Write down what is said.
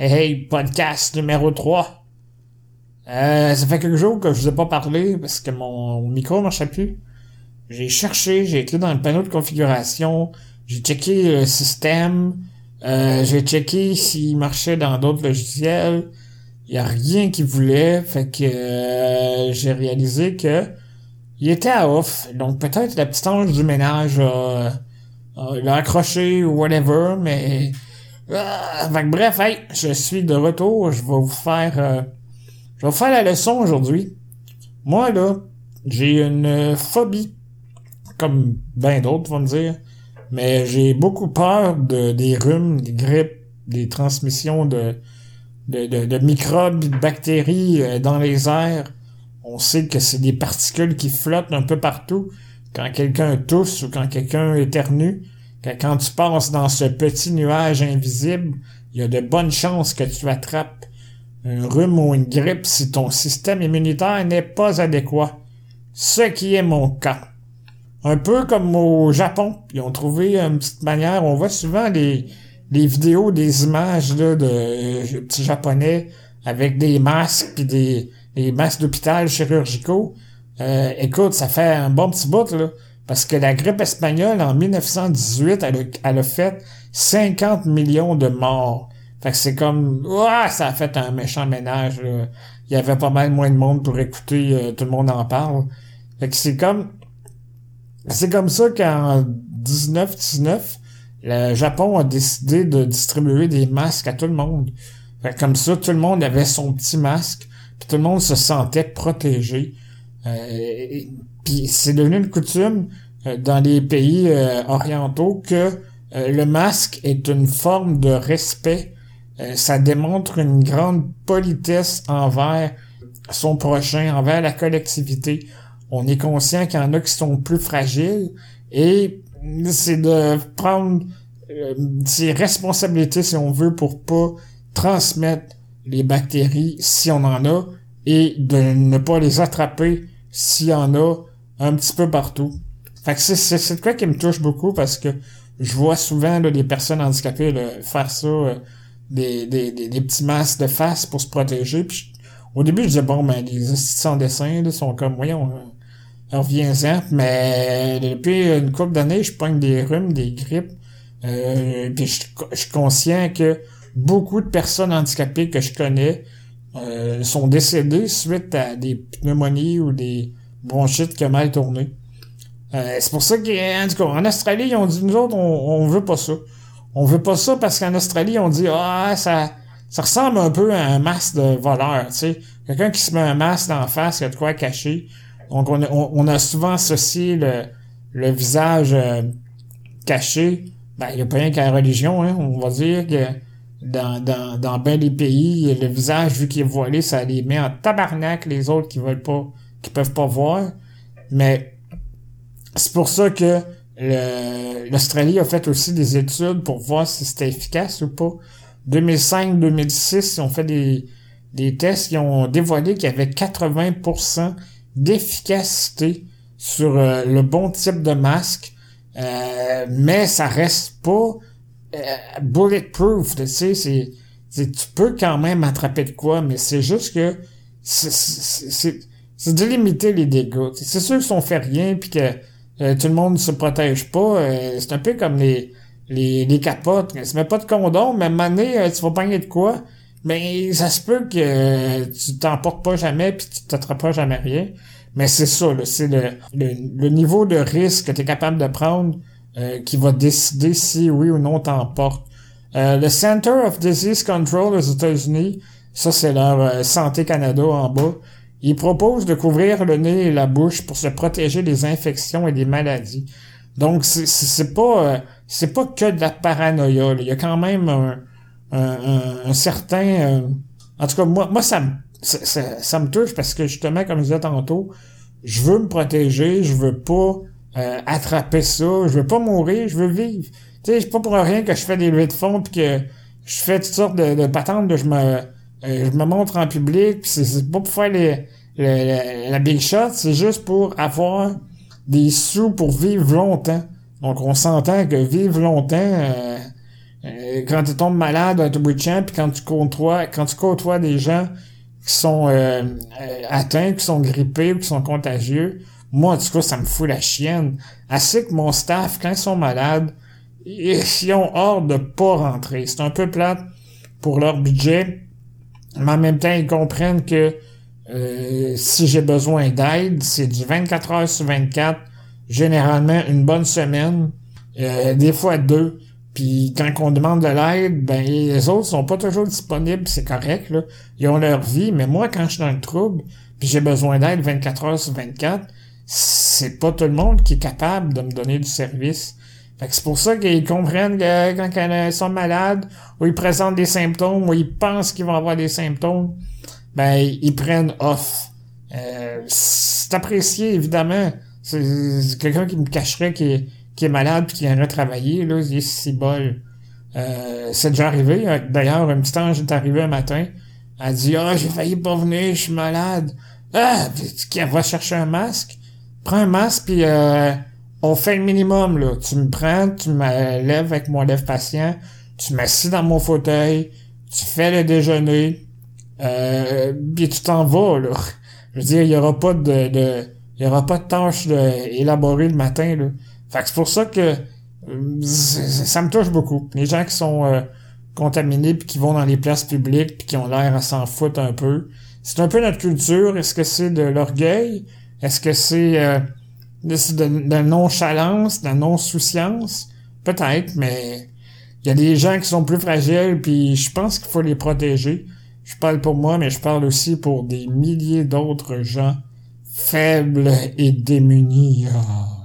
Hey, podcast numéro 3. Euh, ça fait quelques jours que je vous ai pas parlé parce que mon micro marchait plus. J'ai cherché, j'ai été dans le panneau de configuration, j'ai checké le système, euh, j'ai checké s'il marchait dans d'autres logiciels. Il y a rien qui voulait, fait que euh, j'ai réalisé que il était à off. Donc peut-être la petite ange du ménage l'a accroché ou whatever, mais euh, bref, hey, je suis de retour. Je vais vous faire euh, je vais faire la leçon aujourd'hui. Moi là, j'ai une phobie, comme ben d'autres vont me dire, mais j'ai beaucoup peur de des rhumes, des grippes, des transmissions de de, de, de microbes, de bactéries euh, dans les airs. On sait que c'est des particules qui flottent un peu partout. Quand quelqu'un tousse ou quand quelqu'un éternue, quand tu passes dans ce petit nuage invisible, il y a de bonnes chances que tu attrapes un rhume ou une grippe si ton système immunitaire n'est pas adéquat. Ce qui est mon cas. Un peu comme au Japon, ils ont trouvé une petite manière, on voit souvent les, vidéos, des images là, de euh, petits japonais avec des masques puis des, des masques d'hôpital chirurgicaux. Euh, écoute, ça fait un bon petit bout là. Parce que la grippe espagnole, en 1918, elle a, elle a fait 50 millions de morts. Fait que c'est comme... Ouah, ça a fait un méchant ménage. Il y avait pas mal moins de monde pour écouter euh, Tout le monde en parle. Fait que c'est comme... C'est comme ça qu'en 1919, le Japon a décidé de distribuer des masques à tout le monde. Fait que comme ça, tout le monde avait son petit masque, puis tout le monde se sentait protégé. Euh, puis c'est devenu une coutume euh, dans les pays euh, orientaux que le masque est une forme de respect. ça démontre une grande politesse envers son prochain, envers la collectivité. On est conscient qu'il y en a qui sont plus fragiles et c'est de prendre ses responsabilités, si on veut, pour pas transmettre les bactéries si on en a et de ne pas les attraper s'il y en a un petit peu partout. Fait que c'est, c'est, de quoi qui me touche beaucoup parce que je vois souvent là, des personnes handicapées faire ça, euh, des, des, des, petits masques de face pour se protéger. Puis au début, je disais, bon, ben, les assistants dessin là, sont comme, voyons, euh, reviens-en. Mais depuis une couple d'années, je pogne des rhumes, des grippes. Euh, puis je, suis conscient que beaucoup de personnes handicapées que je connais euh, sont décédées suite à des pneumonies ou des bronchites qui ont mal tourné. Euh, c'est pour ça qu'en Australie, ils ont dit, nous autres, on, on veut pas ça. On veut pas ça parce qu'en Australie, on dit, ah, ça, ça ressemble un peu à un masque de voleur, tu sais. Quelqu'un qui se met un masque la face, il y a de quoi cacher. Donc, on, a souvent associé le, le visage euh, caché. Ben, il n'y a pas rien qu'à la religion, hein. On va dire que dans, dans, dans bien des pays, le visage, vu qu'il est voilé, ça les met en tabarnak les autres qui veulent pas, qui peuvent pas voir. Mais c'est pour ça que l'Australie a fait aussi des études pour voir si c'était efficace ou pas. 2005-2006, ils ont fait des, des tests qui ont dévoilé qu'il y avait 80% d'efficacité sur euh, le bon type de masque, euh, mais ça reste pas euh, bulletproof, tu sais, tu peux quand même attraper de quoi, mais c'est juste que c'est de limiter les dégâts. C'est sûr que si on fait rien puis que euh, tout le monde se protège pas. Euh, c'est un peu comme les, les, les capotes. Tu pas de condom, mais donné, euh, tu vas pogner de quoi? Mais ça se peut que tu t'emportes pas jamais puis tu t'attrapes jamais rien. Mais c'est ça, c'est le, le, niveau de risque que tu es capable de prendre qui va décider si oui ou non t'emportes. le Center of Disease Control aux États-Unis, ça c'est leur Santé Canada en bas, il propose de couvrir le nez et la bouche pour se protéger des infections et des maladies. Donc c'est pas euh, c'est pas que de la paranoïa. Il y a quand même un, un, certain euh, en tout cas moi moi ça me ça, ça, me touche parce que justement comme je disais tantôt, je veux me protéger, je veux pas euh, attraper ça, je veux pas mourir, je veux vivre. Tu sais, c'est pas pour rien que je fais des levées de fond puis que je fais toutes sortes de, de patentes de je me euh, je me montre en public, c'est pas pour faire les, la big shot, c'est juste pour avoir des sous pour vivre longtemps. Donc on s'entend que vivre longtemps, euh, Euh, quand tu tombes malade tout bout de champ, puis quand tu côtoies, quand tu côtoies des gens qui sont euh, atteints, qui sont grippés ou qui sont contagieux, moi, en tout cas, ça me fout la chienne. Assez que mon staff, quand ils sont malades, ils ont hors de pas rentrer. C'est un peu plate pour leur budget, mais en même temps, ils comprennent que euh, si j'ai besoin d'aide, c'est du 24 heures sur 24, généralement une bonne semaine, euh, des fois deux. Puis quand on demande de l'aide, ben les autres sont pas toujours disponibles, c'est correct, là. Ils ont leur vie, mais moi, quand je suis dans le trouble, puis j'ai besoin d'aide 24 heures sur 24, c'est pas tout le monde qui est capable de me donner du service. Fait que c'est pour ça qu'ils comprennent que quand ils sont malades, ou ils présentent des symptômes, ou ils pensent qu'ils vont avoir des symptômes, ben ils prennent off. Euh, c'est apprécié, évidemment. C'est quelqu'un qui me cacherait qui est, malade puis qui viendrait travailler, là, il est si bol. Euh, c'est déjà arrivé. D'ailleurs, un petit ange est arrivé un matin. Elle dit Ah, j'ai failli pas venir, je suis malade. Ah, qui va chercher un masque? Prends un masque puis euh, on fait le minimum, là. Tu me prends, tu me lèves avec mon lève patient, tu m'assis dans mon fauteuil, tu fais le déjeuner, euh, puis tu t'en vas, là. Je veux dire, il y aura pas de, de il y aura pas de tâches élaborées le matin, là. Fait que c'est pour ça que euh, ça me touche beaucoup. Les gens qui sont euh, contaminés puis qui vont dans les places publiques puis qui ont l'air à s'en foutre un peu. C'est un peu notre culture. Est-ce que c'est de l'orgueil? Est-ce que c'est euh, de, de, de, nonchalance, de non-souciance? Peut-être, mais il y a des gens qui sont plus fragiles puis je pense qu'il faut les protéger. Je parle pour moi, mais je parle aussi pour des milliers d'autres gens faibles et démunis. Ah.